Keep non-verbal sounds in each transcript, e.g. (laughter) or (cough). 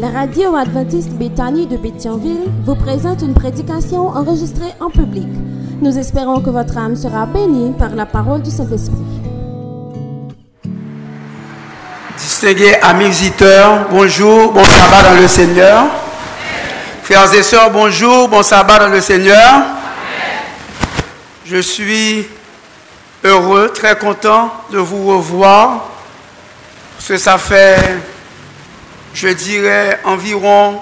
La radio adventiste Béthanie de Béthionville vous présente une prédication enregistrée en public. Nous espérons que votre âme sera bénie par la parole du Saint-Esprit. Distingués amis visiteurs, bonjour, bon sabbat dans le Seigneur. Frères et sœurs, bonjour, bon sabbat dans le Seigneur. Je suis heureux, très content de vous revoir, parce que ça fait, je dirais, environ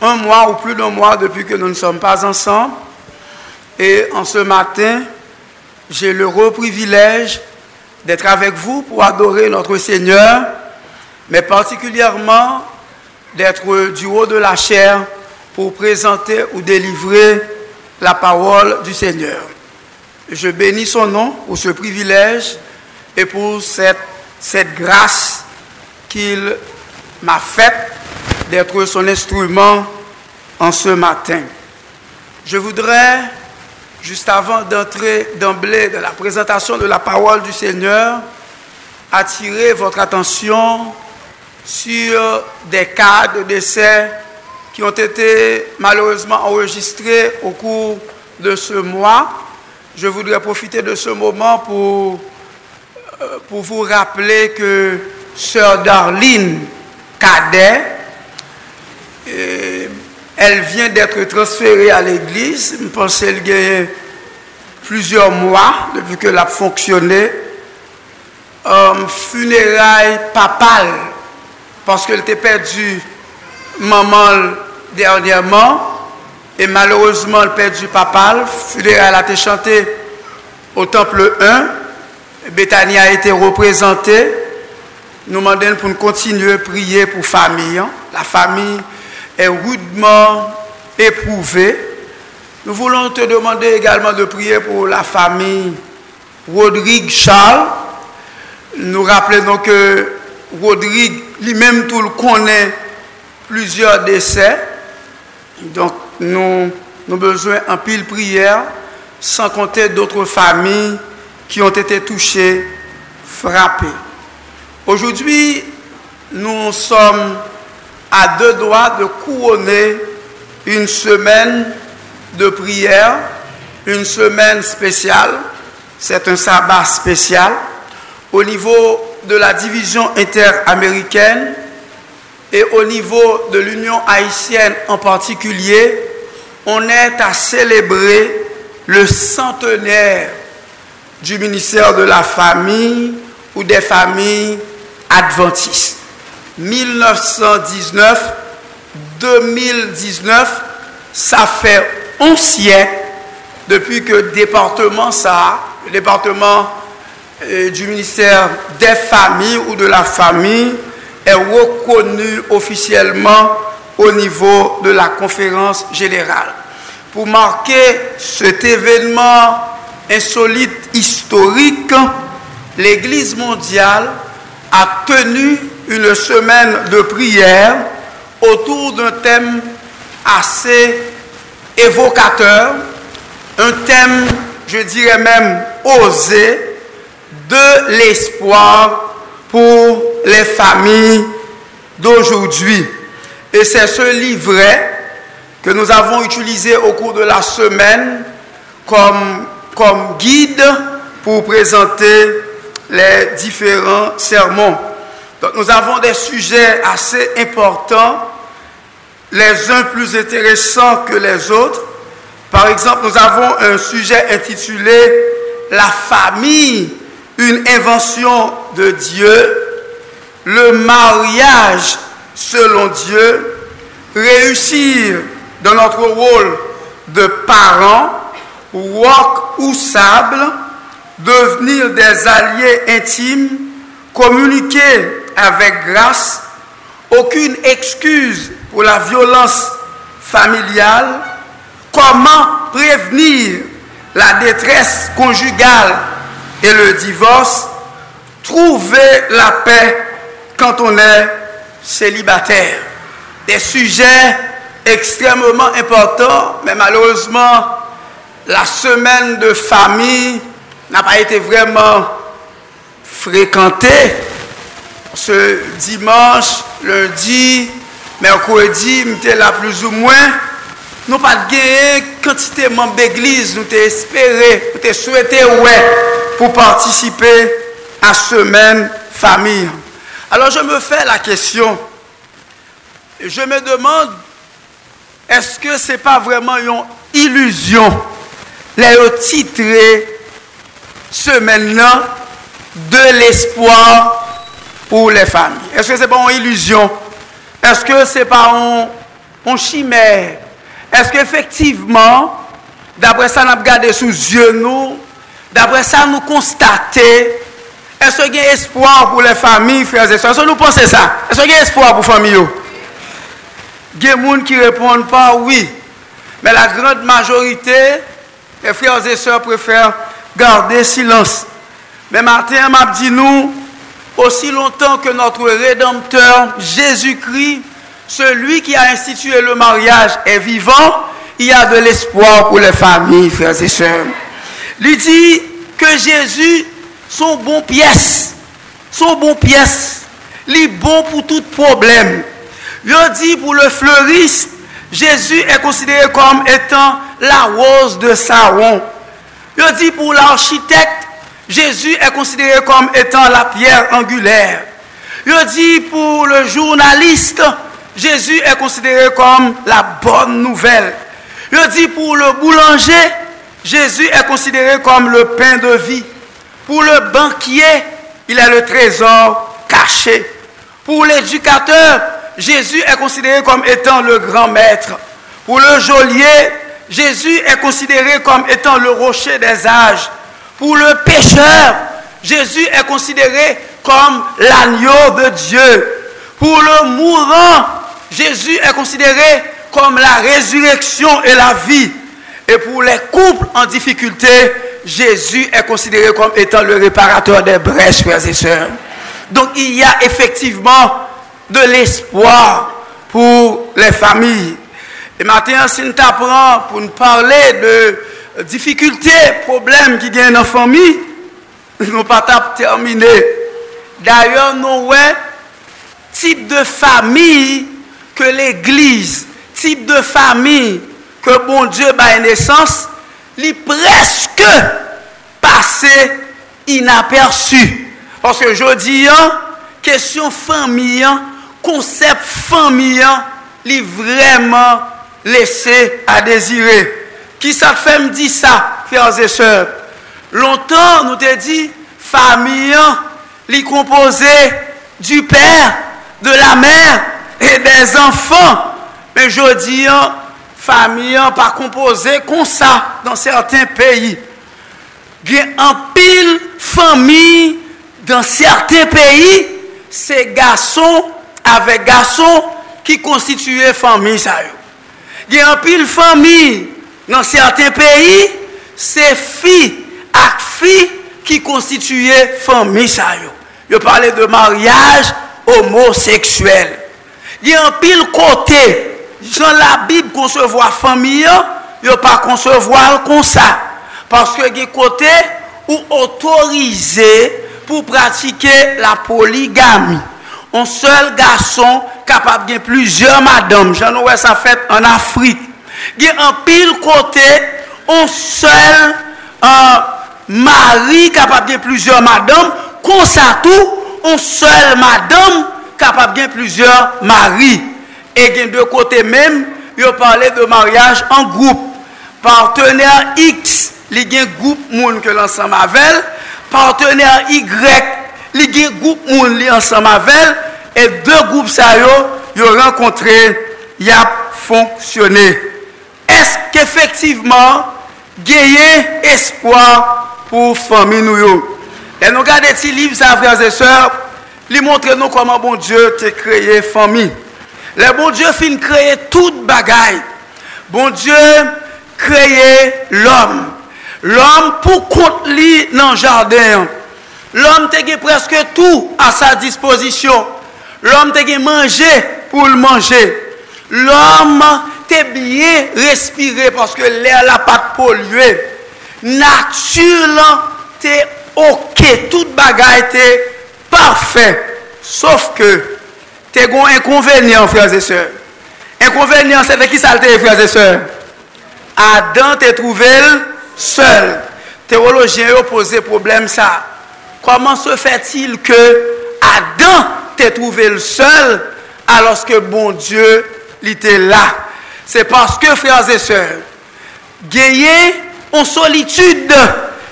un mois ou plus d'un mois depuis que nous ne sommes pas ensemble. Et en ce matin, j'ai l'heureux privilège d'être avec vous pour adorer notre Seigneur, mais particulièrement d'être du haut de la chair pour présenter ou délivrer la parole du Seigneur. Je bénis son nom pour ce privilège et pour cette, cette grâce qu'il m'a faite d'être son instrument en ce matin. Je voudrais, juste avant d'entrer d'emblée dans la présentation de la parole du Seigneur, attirer votre attention sur des cas de décès qui ont été malheureusement enregistrés au cours de ce mois. Je voudrais profiter de ce moment pour, euh, pour vous rappeler que Sœur Darlene Cadet, euh, elle vient d'être transférée à l'église. Je pense qu'elle plusieurs mois depuis qu'elle a fonctionné. Um, funérailles papales, parce qu'elle était perdue maman dernièrement, et malheureusement, elle perdu papal. Funérailles a été chanté au temple 1. Bethany a été représentée. Nous demandons pour nous continuer à prier pour la famille. La famille est rudement éprouvée. Nous voulons te demander également de prier pour la famille Rodrigue Charles. Nous rappelons que Rodrigue, lui-même, tout le connaît plusieurs décès. Donc, nous avons besoin en pile prière, sans compter d'autres familles qui ont été touchées, frappées. Aujourd'hui, nous sommes à deux doigts de couronner une semaine de prière, une semaine spéciale. C'est un sabbat spécial au niveau de la division interaméricaine et au niveau de l'Union haïtienne en particulier, on est à célébrer le centenaire du ministère de la famille ou des familles adventistes. 1919-2019, ça fait 11 siècles depuis que le département ça, le département euh, du ministère des familles ou de la famille est reconnu officiellement au niveau de la conférence générale. Pour marquer cet événement insolite historique, l'Église mondiale a tenu une semaine de prière autour d'un thème assez évocateur, un thème, je dirais même, osé, de l'espoir pour les familles d'aujourd'hui. Et c'est ce livret que nous avons utilisé au cours de la semaine comme, comme guide pour présenter les différents sermons. Donc nous avons des sujets assez importants, les uns plus intéressants que les autres. Par exemple, nous avons un sujet intitulé La famille, une invention de Dieu le mariage selon Dieu, réussir dans notre rôle de parents, roc ou sable, devenir des alliés intimes, communiquer avec grâce, aucune excuse pour la violence familiale, comment prévenir la détresse conjugale et le divorce, trouver la paix quand on est célibataire. Des sujets extrêmement importants, mais malheureusement, la semaine de famille n'a pas été vraiment fréquentée. Ce dimanche, lundi, mercredi, j'étais là plus ou moins. Nous pas gagné quantité de membres d'église, nous t'ai espéré, nous t'ai souhaité ouais pour participer à semaine famille. Alors je me fais la question, je me demande, est-ce que ce n'est pas vraiment une illusion, les titré semaine-là de l'espoir pour les familles Est-ce que ce n'est pas une illusion? Est-ce que ce n'est pas une, chimère? Est-ce qu'effectivement, d'après ça, nous avons regardé sous yeux nous, d'après ça, nous constatons, est-ce qu'il y a espoir pour les familles, frères et sœurs? Est-ce que nous pensons ça? Est-ce qu'il y a espoir pour les familles? Il y a des gens qui répondent pas oui. Mais la grande majorité, les frères et sœurs préfèrent garder silence. Mais Martin m'a dit nous, aussi longtemps que notre Rédempteur Jésus-Christ, celui qui a institué le mariage, est vivant, il y a de l'espoir pour les familles, frères et sœurs. Il dit que Jésus, son bon pièce, son bon pièce, il est bon pour tout problème. Il dit pour le fleuriste, Jésus est considéré comme étant la rose de Saron. Il dit pour l'architecte, Jésus est considéré comme étant la pierre angulaire. Il dit pour le journaliste, Jésus est considéré comme la bonne nouvelle. Il dit pour le boulanger, Jésus est considéré comme le pain de vie. Pour le banquier, il est le trésor caché. Pour l'éducateur, Jésus est considéré comme étant le grand maître. Pour le geôlier, Jésus est considéré comme étant le rocher des âges. Pour le pécheur, Jésus est considéré comme l'agneau de Dieu. Pour le mourant, Jésus est considéré comme la résurrection et la vie. Et pour les couples en difficulté, Jésus est considéré comme étant le réparateur des brèches, frères et sœurs. Donc il y a effectivement de l'espoir pour les familles. E maten an sin ta pran pou nou parle de euh, difikultè, problem ki gen nan fami, nou patap termine. D'ayon nou wè, tip de fami ke l'Eglise, tip de fami ke bon Diyo baye nesans, li preske pase inaperçu. Paske jodi an, kesyon fami an, konsep fami an, li vreman laissé à désirer. Qui ça fait me dit ça, frères et sœurs? Longtemps, nous te dit, famille, les composée du père, de la mère et des enfants. Mais je dis, famille pas composée comme ça dans certains pays. Il y a un pile famille dans certains pays, c'est garçons avec garçons qui constituent famille. Ça, gen anpil fami nan certain peyi, se fi ak fi ki konstituye fami sa yo. Yo pale de maryaj homoseksuel. Gen anpil kote, jan la bib konsevo a fami yo, yo pa konsevo al konsa. Paske gen kote ou otorize pou pratike la poligami. On sel gason kapap gen plusieurs madame, jan wè sa fèt an Afrik, gen an pil kote, an sel an euh, mari kapap gen plusieurs madame, konsa tou, an sel madame kapap gen plusieurs mari. E gen de kote menm, yo parle de mariage an group. Partener X, li gen group moun ke lansan mavel, partener Y, li gen group moun li lansan mavel, E de goup sa yo, yo renkontre, yap fonksyonè. Esk efektiveman, geye espoi pou fami nou yo. E nou gade ti liv sa franze sèr, li montre nou koman bon Diyo te kreye fami. Le bon Diyo fin kreye tout bagay. Bon Diyo kreye l'om. L'om pou kont li nan jardè. L'om te ge preske tout a sa disposisyon. L'homme te gen manje pou l'manje. L'homme te bien respire paske lè la pat polye. Nature lan te ok. Tout bagay te parfè. Sof ke te gon inconvenient frèze sè. Inconvenient se te ki salte frèze sè. Adan te trouvel seul. Teologien yo pose problem sa. Koman se fè til ke Adan t'a trouvé le seul alors que bon Dieu était là C'est parce que, frères et sœurs, gagner en solitude,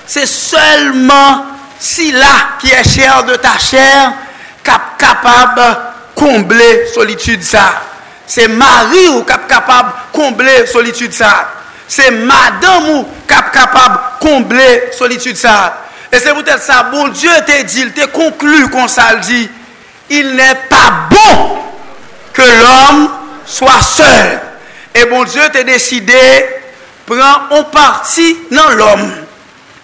c'est seulement si là qui est cher de ta chair capable de combler solitude ça. C'est Marie ou cap capable de combler solitude ça. C'est madame ou cap capable de combler solitude ça. Et c'est peut-être ça, bon Dieu t'a dit, il t'a conclu qu'on ça dit, il n'est pas bon que l'homme soit seul. Et bon Dieu t'a décidé, prend en partie dans l'homme.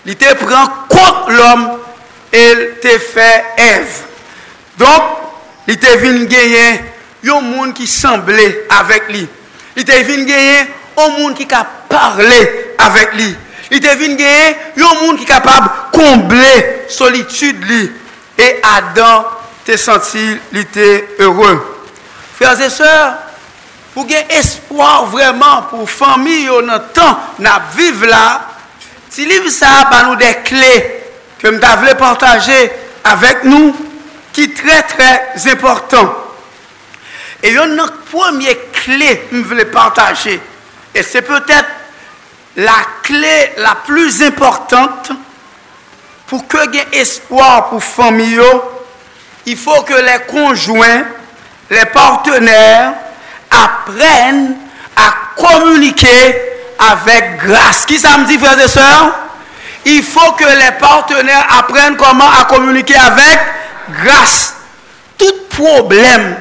Il te prend contre l'homme et il te fait Ève. Donc, il te venu gagner un monde qui semblait avec lui. Il te venu gagner un monde qui a parlé avec lui. Il te venu gagner un monde qui est capable de combler solitude lui. Et Adam te senti li te heureux. Frères et sœurs, pou gen espoir vreman pou fami yo nan tan nan vive la, ti liv sa pa nou de kle ke mta vle partaje avek nou ki tre tre important. E yon nan pwemye kle m vle partaje, e se pwetet la kle la plus importante pou ke gen espoir pou fami yo Il faut que les conjoints, les partenaires apprennent à communiquer avec grâce. Qui ça me dit, frères et sœurs? Il faut que les partenaires apprennent comment à communiquer avec grâce. Tout problème,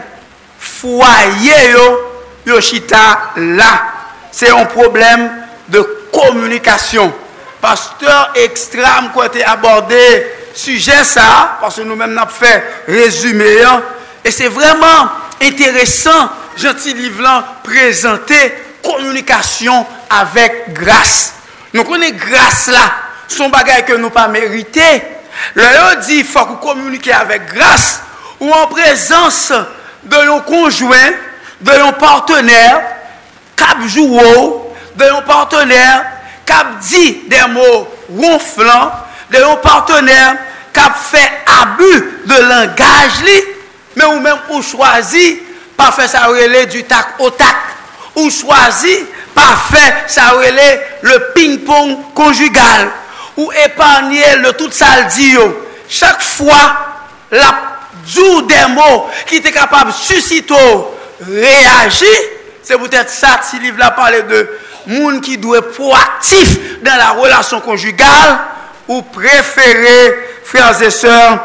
foyer, yo, yoshita là, c'est un problème de communication. Pasteur extrême, quand abordé sujet ça, parce que nous-mêmes, nous avons fait résumé, hein. et c'est vraiment intéressant, gentil livre présenté communication avec grâce. Nous connaissons grâce là, son bagage que nous pas mérité. Le dit il faut communiquer avec grâce ou en présence de nos conjoints, de nos partenaires, cap jouer, de nos partenaires, cap dit des mots ronflants, de yon partener kap fè abu de langaj li, men ou men ou chwazi pa fè sa rele du tak o tak, ou chwazi pa fè sa rele le ping-pong konjugal, ou epanye le tout sal diyo. Chak fwa, la djou den mo ki te kapab susito reagi, se boutet sa ti liv la pale de moun ki dwe proaktif dan la relasyon konjugal, ou préférer, frères et sœurs,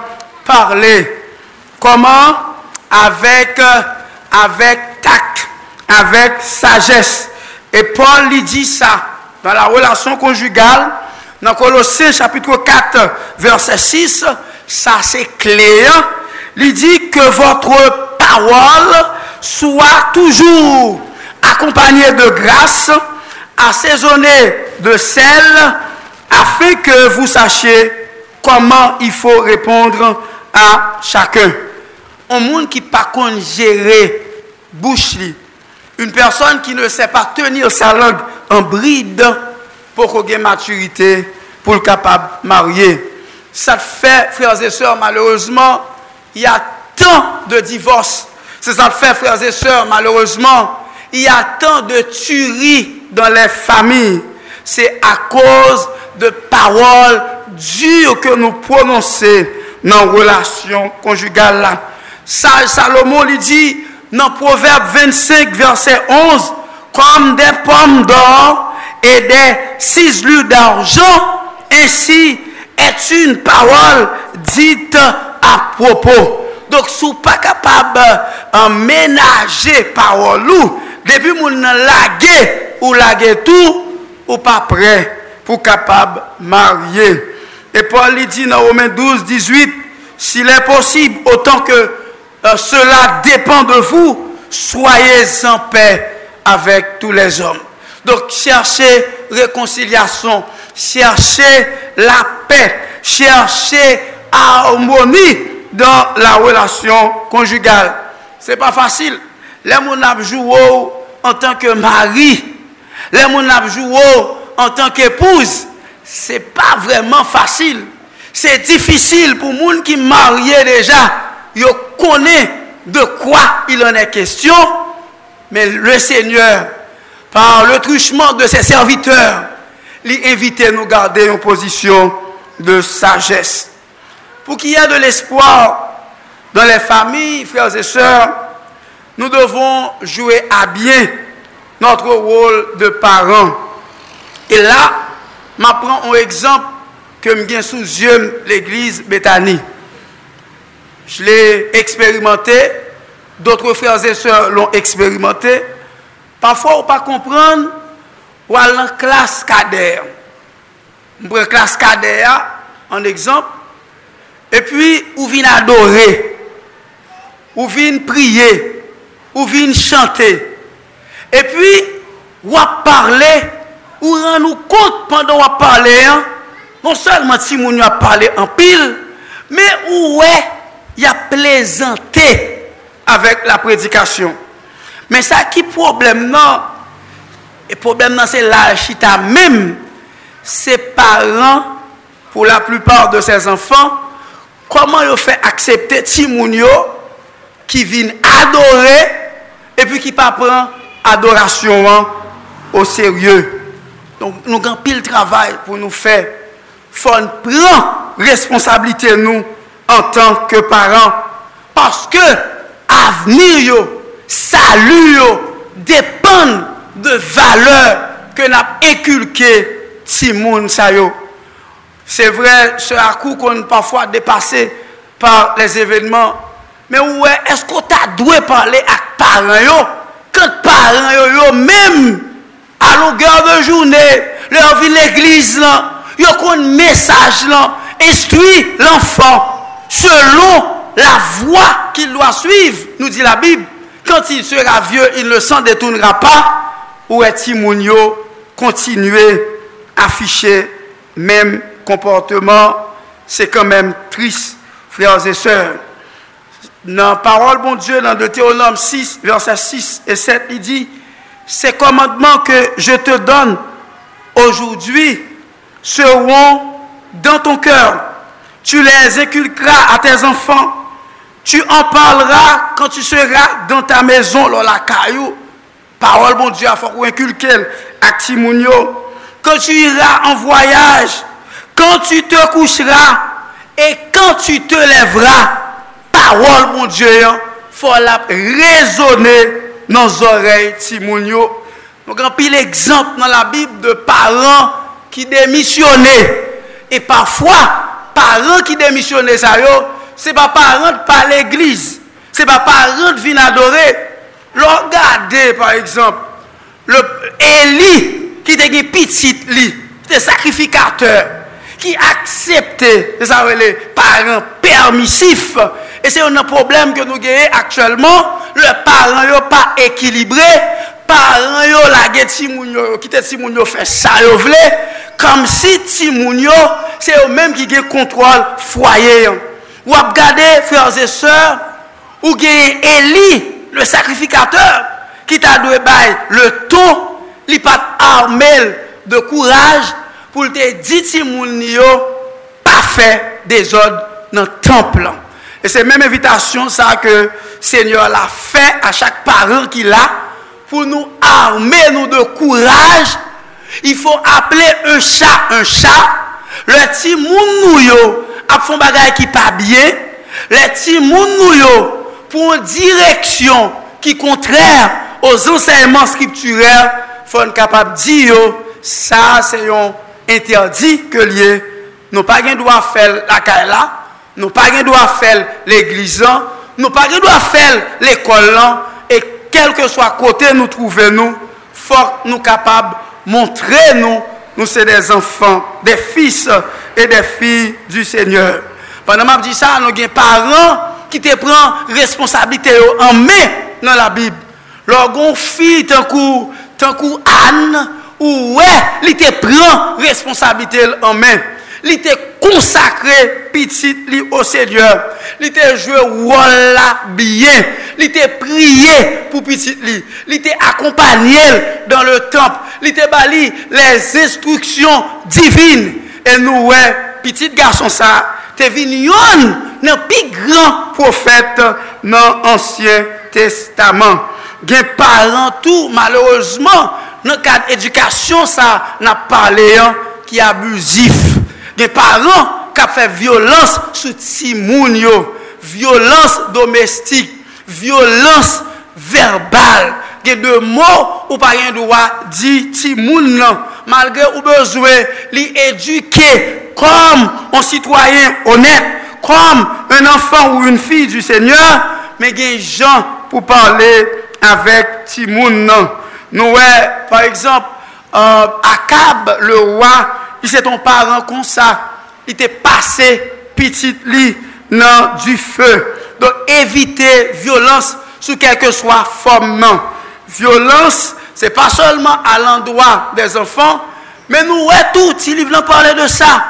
parler. Comment? Avec, avec tact, avec sagesse. Et Paul lui dit ça dans la relation conjugale, dans Colossiens chapitre 4, verset 6, ça c'est clair. Il dit que votre parole soit toujours accompagnée de grâce, assaisonnée de sel, afin que vous sachiez comment il faut répondre à chacun. Un monde qui pas gérer bouche une personne qui ne sait pas tenir sa langue en bride pour qu'on ait maturité, pour le capable marier. Ça fait, frères et sœurs, malheureusement, il y a tant de divorces. C'est ça fait, frères et sœurs, malheureusement, il y a tant de tueries dans les familles. C'est à cause de parol diyo ke nou prononse nan relasyon konjugal la. Salomon li di nan proverbe 25 verset 11 kom de pom d'or e de sizlu d'arjan ensi et un parol dit apropo. Dok sou pa kapab an euh, menaje parol ou, depi moun lage ou lage tou ou pa prey pour capable marier. Et Paul dit dans Romains 12, 18, s'il est possible, autant que euh, cela dépend de vous, soyez en paix avec tous les hommes. Donc cherchez réconciliation, cherchez la paix, cherchez harmonie dans la relation conjugale. C'est pas facile. Les gens jouent en tant que mari, les gens joué en tant qu'épouse, c'est pas vraiment facile. C'est difficile pour gens qui mariés déjà, ils connaissent de quoi il en est question, mais le Seigneur, par le truchement de ses serviteurs, lui invite à nous garder en position de sagesse. Pour qu'il y ait de l'espoir dans les familles, frères et sœurs, nous devons jouer à bien notre rôle de parents. E la, ma pran an ekzamp ke m gen sou zyon l'Eglise Betani. Je l'e eksperimenté, doutre frères et sœurs l'on eksperimenté. Pafwa ou pa kompran, ou alan klas kader. M pran klas kader an ekzamp, e pi ou vin adoré, ou vin priye, ou vin chante, e pi wap parle ou ran nou kont pandan wap pale an, non selman si moun yo ap pale an pil, me ou we, ya plezante avèk la predikasyon. Men sa ki problem nan, e problem nan se la chita mèm, se paran, pou la plupart de ses anfan, koman yo fè aksepte ti moun yo, ki vin adore, e pi ki pa pran adorasyon an, o serye. Donc, nou gan pil travay pou nou fè. Fon pran responsabilite nou an tanke paran. Paske avenir yo, salu yo, depan de valeur ke nap ekulke ti moun sa yo. Se vre, se akou kon pafwa depase par les evenman. Men ouwe, esko ta dwe pale ak paran yo? Kat paran yo yo menm à longueur de journée, leur vie l'église là, yo un message là, instruit l'enfant selon la voie qu'il doit suivre, nous dit la Bible. Quand il sera vieux, il ne s'en détournera pas. Ou est Timonio? Continuer à afficher même comportement C'est quand même triste, frères et sœurs. Dans la parole, bon Dieu, dans Deutéronome 6, verset 6 et 7, il dit, ces commandements que je te donne aujourd'hui seront dans ton cœur. Tu les inculqueras à tes enfants. Tu en parleras quand tu seras dans ta maison, dans la caillou. Parole, bon Dieu, il faut inculquer à Timonio. Quand tu iras en voyage, quand tu te coucheras et quand tu te lèveras, parole, mon Dieu, il hein, faut la raisonner nan zorey ti moun yo. Nou gran pil ekzamp nan la bib de paran ki demisyone. E pafwa, paran ki demisyone sa yo, se pa paran pa l'eglize. Se pa paran vin adore. Lò gade, par ekzamp, le Eli ki te gen pitit li, te sakrifikateur. ki aksepte, se sa wè lè, paran permisif, e se yon nan problem ke nou geye aktuellement, le paran yo pa ekilibre, paran yo lage ti moun yo, kite ti moun yo fè sa yo vle, kom si ti moun yo, se yo menm ki geye kontrol fwaye yon. Ou ap gade, frères et sœurs, ou geye Eli, le sakrifikateur, ki ta dwe bay le ton, li pat armel de kouraj, pou te diti moun yo pa fe dezod nan templan. E se menm evitasyon sa ke Senyor la fe a chak paran ki la pou nou arme nou de kouraj. Il fò aple un chat un chat. Le ti moun nou yo ap fon bagay ki pa bie. Le ti moun nou yo pou an direksyon ki kontrèr o zonsèlman skripturel fon kapap di yo sa se yon interdi ke liye, nou pa gen do a fel lakay la, nou pa gen do a fel l'eglizan, nou pa gen do a fel l'ekol lan, e kelke swa kote nou trouve nou, fok nou kapab montre nou, nou se de zanfan, de fis e de fi du seigneur. Pandaman di sa, nou gen paran ki te pran responsabilite yo anme nan la bib. Lor gon fi tankou, tankou an, ou wè, li te pran responsabilite l an men. Li te konsakre pitit li o Seigneur. Li te jwe wala biyen. Li te priye pou pitit li. Li te akompanyel dan le temple. Li te bali les instruksyon divin. E nou wè, pitit garson sa, te vin yon nan pi gran profet nan ansyen testaman. Gen paran tou, malorosman, nan kad edukasyon sa nan paleyan ki abusif. De paran kap fe violans sou timoun yo, violans domestik, violans verbal. Ge de mou ou pa yon dowa di timoun nan, malgre ou bezwe li eduke kom an sitwayen honet, kom an anfan ou un fi du seigneur, men gen jan pou pale avek timoun nan. Nous, par exemple, euh, Akab, le roi, il s'est ton parent comme ça. Il était passé petit lit dans du feu. Donc, éviter violence sous quelque soit forme. Violence, c'est pas seulement à l'endroit des enfants, mais nous, ouais, tout, il veut parler de ça.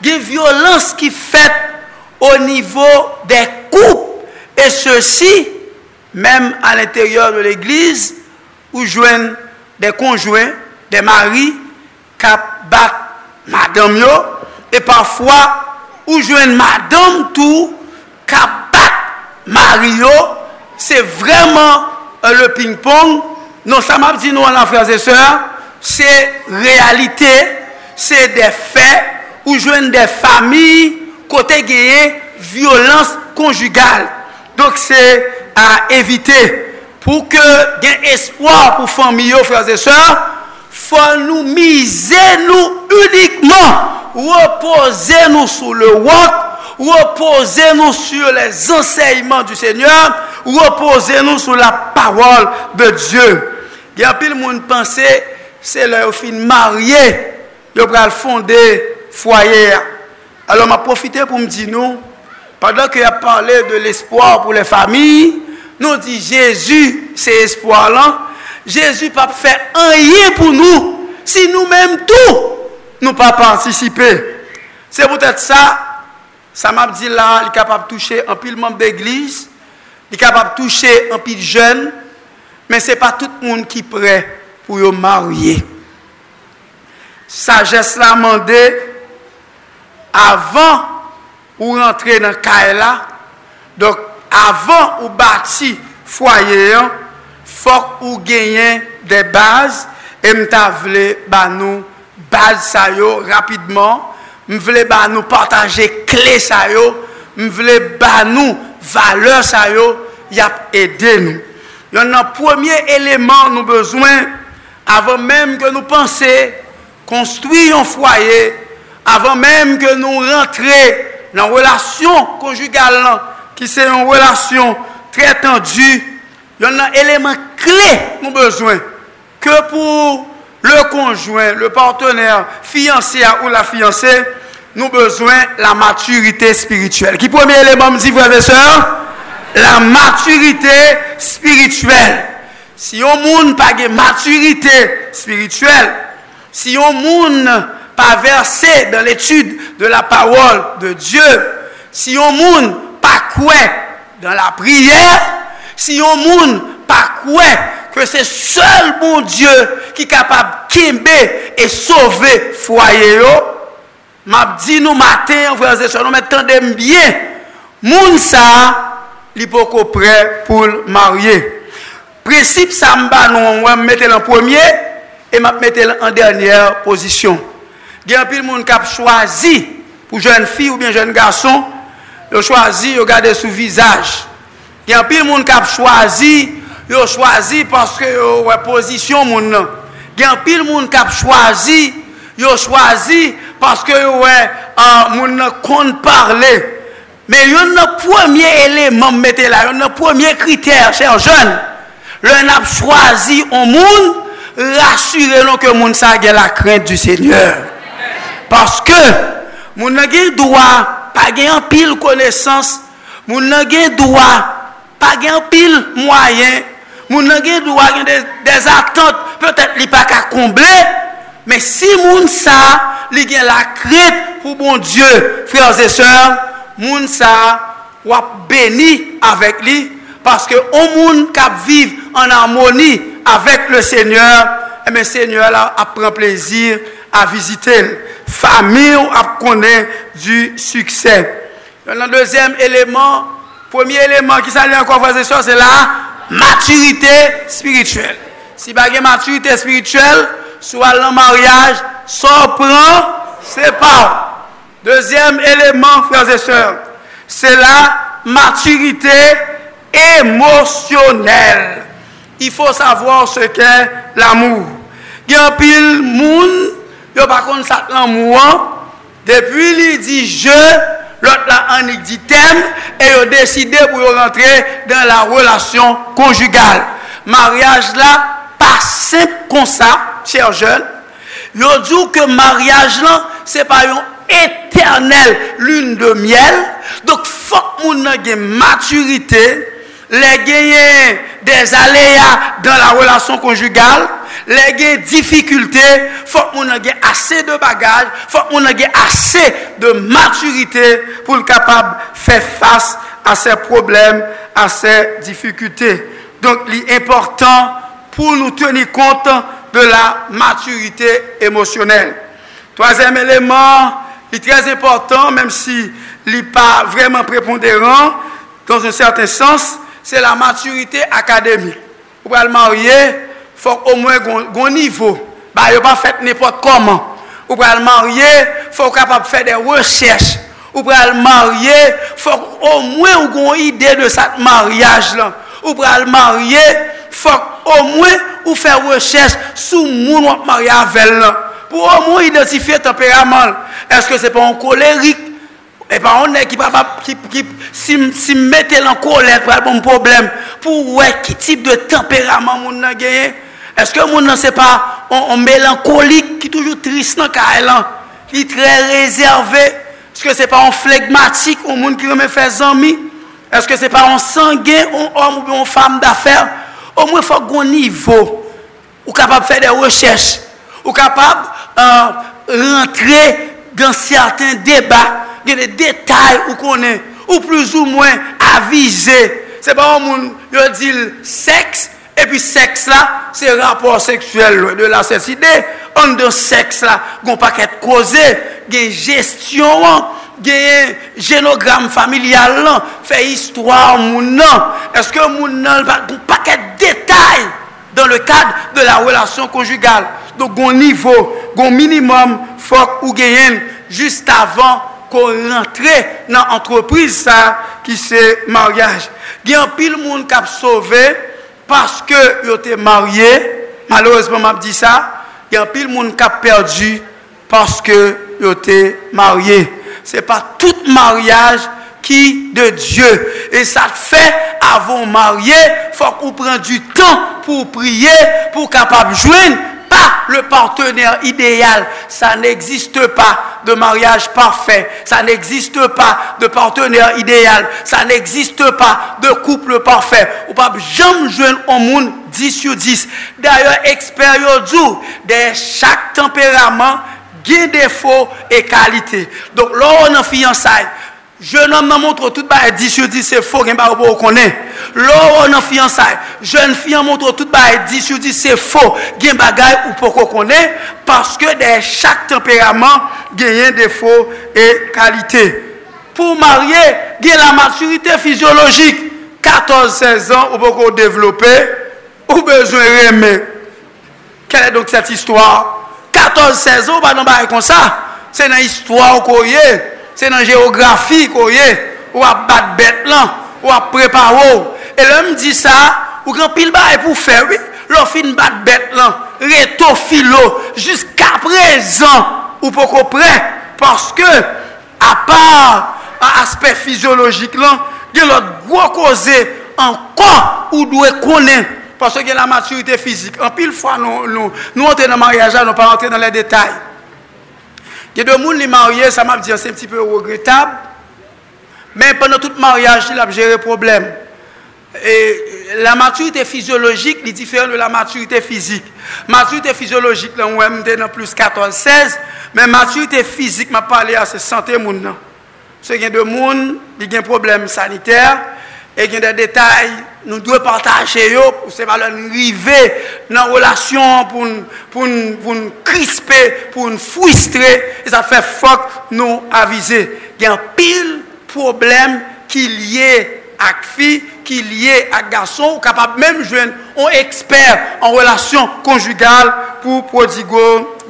Des violences qui fait au niveau des couples. Et ceci, même à l'intérieur de l'église, ou jwen de konjwen, de mari, kap bat madame yo, e pafwa ou jwen madame tou, kap bat mari yo, se vreman euh, le ping-pong, non sa map di nou an an franse se, se realite, se de fe, ou jwen de fami, kote geye, violans konjugal. Donk se a evite. Pour que ait espoir pour famille, frères et sœurs, faut nous miser nous uniquement, reposer nous sur le roc, reposer nous sur les enseignements du Seigneur, reposer nous sur la parole de Dieu. Il y a de monde penser, c'est leur fin marié, de le fonder foyer. Alors, m'a profité pour me dire nous, pendant qu'il a parlé de l'espoir pour les familles, nous dit Jésus, c'est espoir là. Jésus pas fait rien pour nous si nous-mêmes tout nous pas participer. C'est peut-être ça, ça m'a dit là, il est capable de toucher un pile membre d'église, il est capable de toucher un pile jeune, mais ce n'est pas tout le monde qui est prêt pour se marier. Sagesse l'a demandé avant ou rentrer dans Kaela. Donc, avan ou bati fwaye yon, fok ou genyen de baz, e mta vle ban nou baz sa yo rapidman, m vle ban nou partaje kle sa yo, m vle ban nou valeur sa yo, yap ede nou. Yon nan premier eleman nou bezwen, avan menm ke nou panse, konstruyon fwaye, avan menm ke nou rentre nan relasyon konjugal nan, qui c'est une relation très tendue, il y a un élément clé nous besoin que pour le conjoint, le partenaire, fiancé ou la fiancée, nous besoin la maturité spirituelle. Qui premier élément me dit, frères et sœurs? La maturité spirituelle. Si on monde pas de maturité spirituelle, si on monde pas versé dans l'étude de la parole de Dieu, si on monde pa kwe dan la priye, si yon moun pa kwe ke se sol bon Diyo ki kapab kimbe e sove fwaye yo, map di nou maten, fwaze se nou met tendem bien, moun sa li poko pre pou l marye. Prinsip sa mba nou mwen mette l an pwemye, e map mette l an dernyer posisyon. Gen pil moun kap chwazi pou jen fi ou bien jen gason, ils choisi de regarder sous visage. Il y a un peu de monde qui a choisi, ils choisi parce que ont position Il y a un peu de monde qui a choisi, ils choisi parce que ouais monde compte parler. Mais il y a un premier élément mettez là, il y a un premier critère cher jeune. Le n'a choisi un monde rassurez-nous que monde ça a la crainte du Seigneur. Parce que, mon n'a droit, pas un pile connaissance, mon n'a droit, pas un pile moyen, mon n'a droit des, des attentes, peut-être qu'il pas qu'à combler, Mais si moun ça, li gen la crainte pour bon Dieu, frères et sœurs, moun ou béni avec lui, parce que on moun qui vivre en harmonie avec le Seigneur, et eh le Seigneur là, prend plaisir à visiter. Famille a du succès. Le deuxième élément, premier élément qui s'allie encore, frères et sœurs, c'est la maturité spirituelle. Si vous avez maturité spirituelle, soit le mariage, soit prend, c'est pas. Deuxième élément, frères et sœurs, c'est la maturité émotionnelle. Il faut savoir ce qu'est l'amour. Il y pile monde, yo pa kon sak lan mouan, depi li di je, lot la anik di tem, e yo deside pou yo rentre dan la relasyon konjugal. Maryaj la, pa semp kon sa, chèr jèl, yo djou ke maryaj la, se pa yon eternel lune de miel, dok fok moun nan gen maturite, le genyen des aleya dan la relasyon konjugal, les difficultés, faut qu'on ait assez de bagages, faut qu'on ait assez de maturité pour être capable de faire face à ces problèmes, à ces difficultés. Donc, l'important pour nous tenir compte de la maturité émotionnelle. Troisième élément, il est très important, même si il n'est pas vraiment prépondérant, dans un certain sens, c'est la maturité académique. Pour le marier, fòk o mwen goun nivou. Ba yo pa fèt nipot koman. Ou pral marye, fòk kapap fè de rechèche. Ou pral marye, fòk o mwen ou goun ide de sat maryaj lan. Ou pral marye, fòk o mwen ou fè rechèche sou moun wap marye avèl lan. Pou o mwen identifiye temperament. Eske se pa an kolerik? E pa an ek ki si mette lan kolek pral bon problem. Pou wè ki tip de temperament moun nan genye? Eske moun nan se pa, on melankolik ki toujou tris nan ka elan, li tre rezerve, eske se pa on flegmatik, on moun ki reme fe zanmi, eske se pa on sangen, on om ou on fam dafer, o mwen fok goun nivou, ou kapab fè de rechèche, ou kapab euh, rentre dan certain debat, gen de detay ou konen, ou plus ou mwen avize, se pa on moun yo dil seks, E pi seks la, se rapor seksuel de la seside, an de seks la, goun pa ket koze, gen gestyon an, gen genogram familial lan, fe histwa moun nan, eske moun nan goun pa ket detay dan le kad de la relasyon konjugal. Don goun nivou, goun minimum fok ou gen just avan kon rentre nan antreprise sa ki se maryaj. Gen pil moun kap sove, parce que ils été marié. Malheureusement, m'a dit ça. Il y a pile monde qui a perdu parce que ils été marié. C'est pas tout mariage qui de Dieu. Et ça fait avant marié, faut qu'on prenne du temps pour prier, pour capable pas le partenaire idéal. Ça n'existe pas de mariage parfait. Ça n'existe pas de partenaire idéal. Ça n'existe pas de couple parfait. Ou pas jamais jeune au monde 10 sur 10. D'ailleurs, expérience de chaque tempérament, des défauts et qualités. Donc, là, on est fiançailles, Jeune homme nan montre tout ba e 10 sur 10 se fo gen ba ou pou ou konen. Loro nan fiansay. Jeune fiyan montre tout ba e 10 sur 10 se fo gen bagay ou pou ou konen. Paske de chak temperament genyen defo e kalite. Pou marye gen la maturite fizyologik. 14-16 ans ou pou ou devlope ou bezon reme. Kelle donk set istwa? 14-16 ans ou ba nan ba e konsa? Se nan istwa ou koye. se nan geografi koye, ou ap bat bet lan, ou ap prepa ou. E lè m di sa, ou kan pil ba e pou fè, oui, lò fin bat bet lan, reto filo, jiska prezan, ou poko pre, paske, a par an aspe fizyologik lan, gen lòt gwo koze, an kon ou dwe konen, paske gen la maturite fizik. An pil fwa nou, nou, nou an te nan maryajan, nou pa an te nan le detay. Ye de moun li marye, sa map diyan se mti pe regretab, men penan tout mariage li ap jere problem. E la maturite fizyologik li difere de la maturite fizik. Maturite fizyologik la ou mde nan plus 14-16, men maturite fizik ma pale a se sante moun nan. Se gen de moun, li gen problem saniter, e gen de detay nou dwe partaje yo pou se valon rive nan relasyon pou nou krispe, pou nou fwistre, e sa fe fok nou avize. Gen pil problem ki liye ak fi, ki liye ak gason, ou kapap menm jwen, ou eksper an relasyon konjugal pou prodigo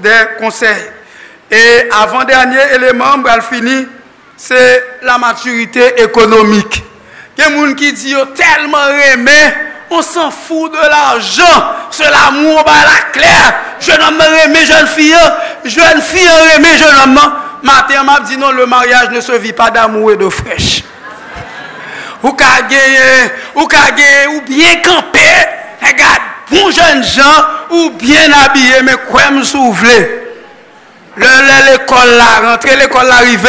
de konsey. E avan denye eleman, bral fini, se la maturite ekonomik. Y a des gens qui disent tellement aimé, on s'en fout de l'argent, c'est l'amour par la claire. Jeune homme aimé, jeune fille, jeune fille aimé, jeune homme. Matin, m'a dit non, le mariage ne se vit pas d'amour et de fraîche. Ou ka ou ou bien camper, regarde, bon jeune gens, ou bien habillé, mais quoi me souffler? L'école là, rentrer l'école arrivée,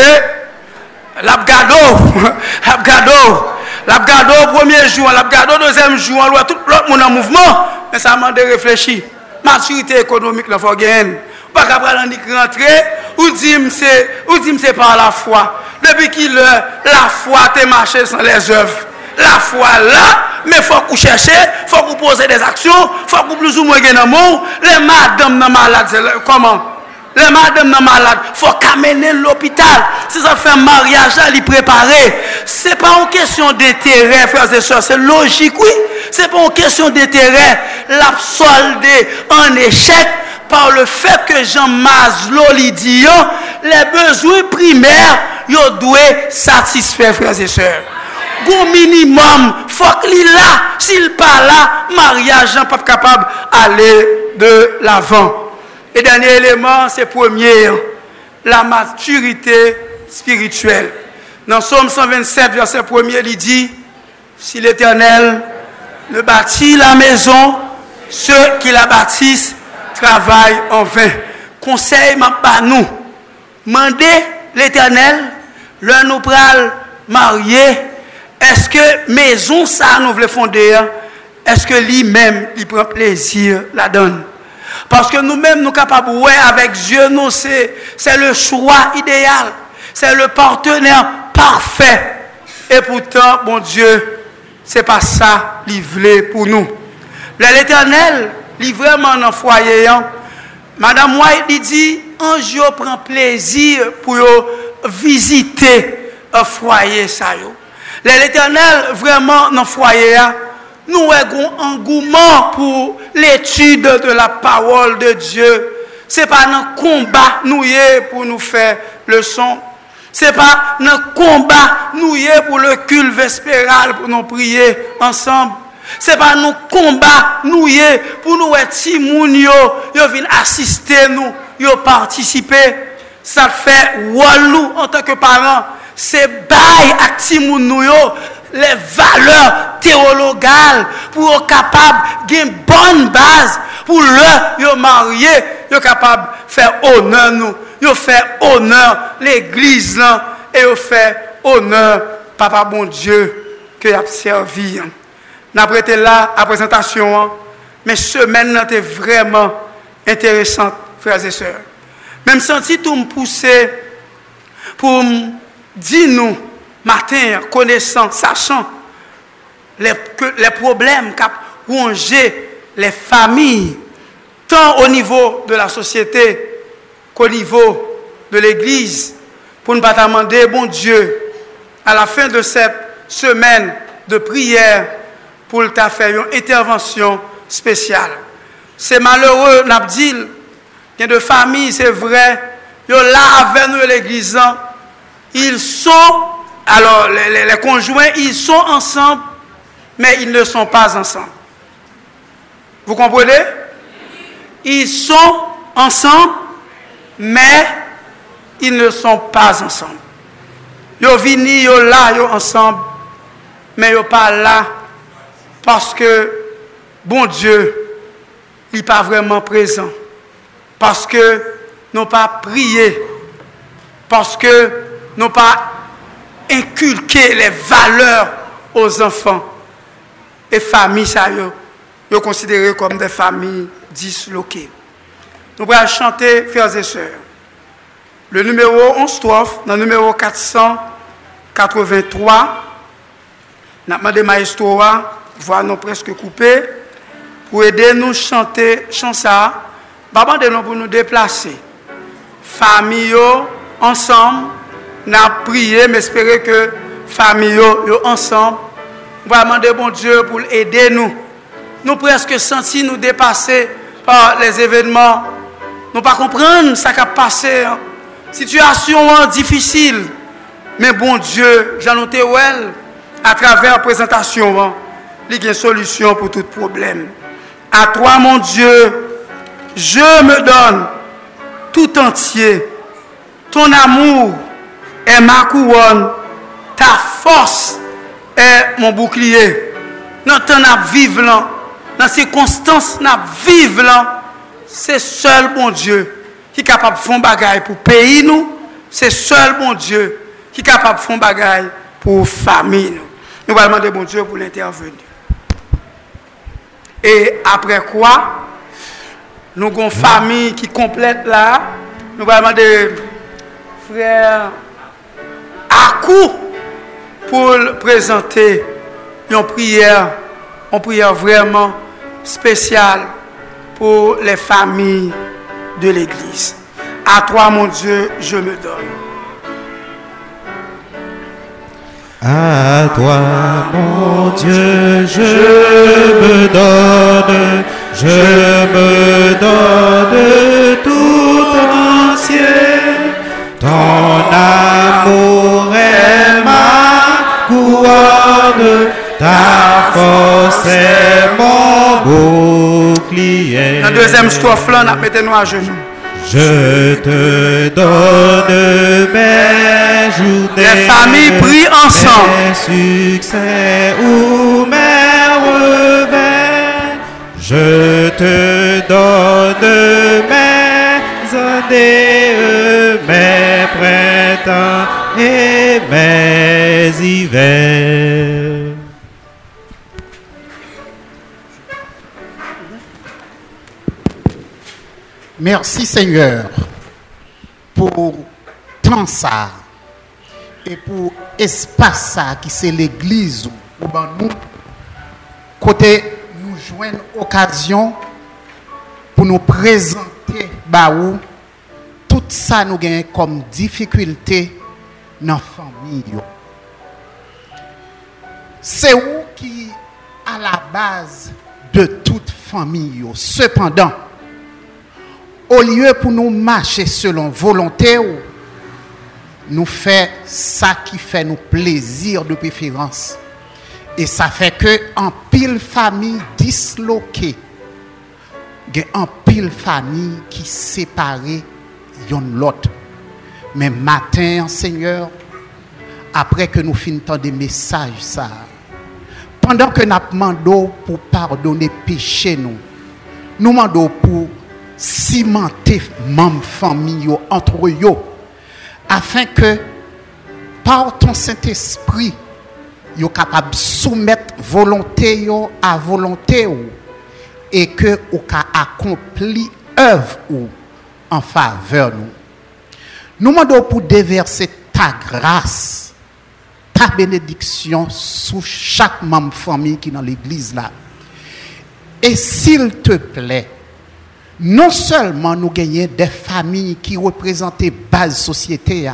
l'abgado, (laughs) l'abgado, Lap gado premier jouan, lap gado deuxième jouan, lwa tout blok moun an mouvment, men sa man de reflechi. Maturite ekonomik la fò gen. Pa kapra lan dik rentre, ou di mse, ou di mse pan la fwa. Depi ki le, la fwa te mache san les oev. La fwa la, men fò kou chèche, fò kou pose des aksyon, fò kou plus ou mwen gen nan moun, le madame nan malade, koman? Sont malades, il faut qu'amener l'hôpital. Si ça fait un mariage, à les préparer. Ce n'est pas une question d'intérêt, frères et sœurs, c'est logique, oui. Ce n'est pas une question d'intérêt. La en échec par le fait que Jean Maslow lui dit, les besoins primaires, doivent satisfaire, frères et sœurs. Au minimum, faut qu'il là. S'il pas là, mariage n'est pas capable d'aller de l'avant. Et dernier élément, c'est premier, la maturité spirituelle. Dans Somme 127, verset 1 il dit, si l'Éternel ne bâtit la maison, ceux qui la bâtissent travaillent en vain. Conseil m'a nous. Mandez l'Éternel, le nous pral marier. Est-ce que maison ça nous voulons fonder? Hein? Est-ce que lui-même, il prend plaisir la donne? Parce que nous-mêmes, nous sommes capables, ouais, avec Dieu, nous, c'est, le choix idéal. C'est le partenaire parfait. Et pourtant, bon Dieu, c'est pas ça livré pour nous. L'éternel, dans le foyer. Hein. Madame White dit, un jour prend plaisir pour visiter un foyer. L'éternel, vraiment dans le foyer, nous avons un engouement pour l'étude de la parole de Dieu. Ce n'est pas un combat nous pour nous faire le son. Ce n'est pas un combat nous pour le culte vespéral, pour nous prier ensemble. Ce n'est pas un combat nous pour nous être si yo, yo assister nous, yo participer. Ça fait nous en tant que parents. C'est bail à nous les valeurs théologales pour être capable une bonne base pour le marié, être capable de faire honneur nous, de faire honneur l'église et de faire honneur papa bon Dieu que a servi. N'a prêté là la présentation mais semaine était vraiment intéressante frères et sœurs. Même senti tout me pousser pour dire nous matin, connaissant, sachant les, les problèmes qu'a rongé les familles, tant au niveau de la société qu'au niveau de l'Église, pour ne pas demander, bon Dieu, à la fin de cette semaine de prière, pour le faire une intervention spéciale. C'est malheureux, Nabdil, il y a de familles, c'est vrai, ils sont là avec nous l'Église, ils sont alors, les, conjoints, ils sont ensemble, mais ils ne sont pas ensemble. Vous comprenez? Ils sont ensemble, mais ils ne sont pas ensemble. Ils viennent, ils sont là, ils ensemble, mais ils ne sont pas là parce que, bon Dieu, n'est pas vraiment présent. Parce que nous pas prié. Parce que nous pas inculquer les valeurs aux enfants. et famille ça yo, yo comme des familles disloquées. Nous allons chanter, frères et sœurs. Le numéro 11 strophe, dans le numéro 483, nous avons demandé maestro, voix nous presque coupée, pour aider nous à chanter chanson, pas de nous pour nous déplacer. Famille ensemble, avons prié, mais espérer que famille ensemble, nous allons demander bon Dieu pour aider nous. Nous presque senti nous dépasser par les événements. Nous pas comprendre ce qui a passé. Hein. Situation hein, difficile. Mais bon Dieu, j'en ai à travers la présentation, hein, il y a une solution pour tout problème. À toi, mon Dieu, je me donne tout entier. Ton amour est ma couronne. Ta force est mon bouclier. Dans ton vivre dans ces circonstances, nous vivre c'est seul bon Dieu qui est capable de faire bagaille pour pays nous. C'est seul bon Dieu qui est capable de faire bagaille pour famille nous. Nous allons demander bon Dieu pour l'intervenir. Et après quoi, nous avons une famille qui complète là. Nous allons demander frère Akou pour présenter une prière, une prière vraiment spéciale pour les familles de l'Église. À toi, mon Dieu, je me donne. À toi, mon Dieu, je me donne, je me là, mettez-nous à genoux. Je te donne mes journées. Les familles prient ensemble. Mes succès ou mes revers. Je te donne mes années, mes printemps et mes hivers. Merci Seigneur pour tant ça et pour espace ça qui c'est l'église où nous côté nous joindre occasion pour nous présenter bah tout ça nous gagne comme difficulté dans la famille. C'est où qui à la base de toute famille. Cependant, au lieu pour nous marcher selon volonté, nous fait ça qui fait nous plaisir de préférence. Et ça fait que en pile famille disloquée, en pile famille qui séparée l'une l'autre. Mais matin, Seigneur, après que nous finissons des messages, ça, pendant que nous demandons pour pardonner péché, nous, nous demandons pour cimenter membres famille entre eux afin que par ton Saint-Esprit yo capable soumettre volonté yo à volonté et que ou ka accompli œuvre en faveur nous. Nous demandons pour déverser ta grâce ta bénédiction sur chaque membre famille qui est dans l'église là. Et s'il te plaît non seulement nous gagnons des familles qui représentent base société,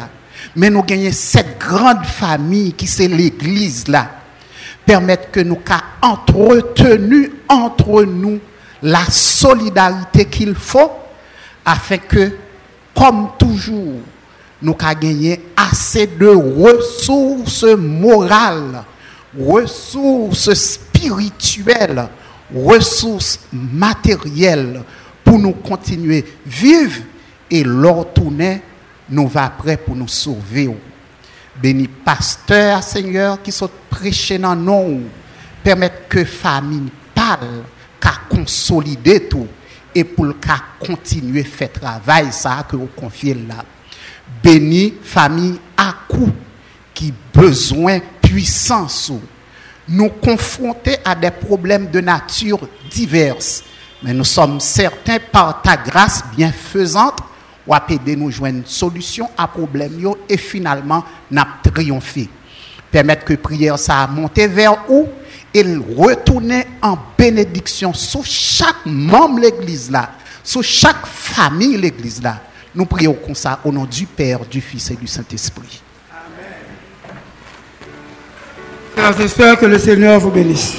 mais nous gagnons cette grande famille qui c'est l'église là, permettre que nous ayons entretenu entre nous la solidarité qu'il faut afin que, comme toujours, nous ayons gagné assez de ressources morales, ressources spirituelles, ressources matérielles pour nous continuer vivre et leur tourner nous va prêt pour nous sauver. Béni pasteur, Seigneur, qui sont prêchés dans nous, permettre que famille parle, qu'à consolider tout et pour qu'à continuer faire travail ça que vous confiez là. Béni famille à coup qui besoin puissance nous confronter à des problèmes de nature diverses. Mais nous sommes certains, par ta grâce bienfaisante, ou à aider nous joindre solution à problème et finalement, n'a triomphé. Permettre que prière ça monte vers où? Et retourner en bénédiction sur chaque membre de l'église là, sur chaque famille de l'église là. Nous prions comme ça au nom du Père, du Fils et du Saint-Esprit. Frères et sœurs, que le Seigneur vous bénisse.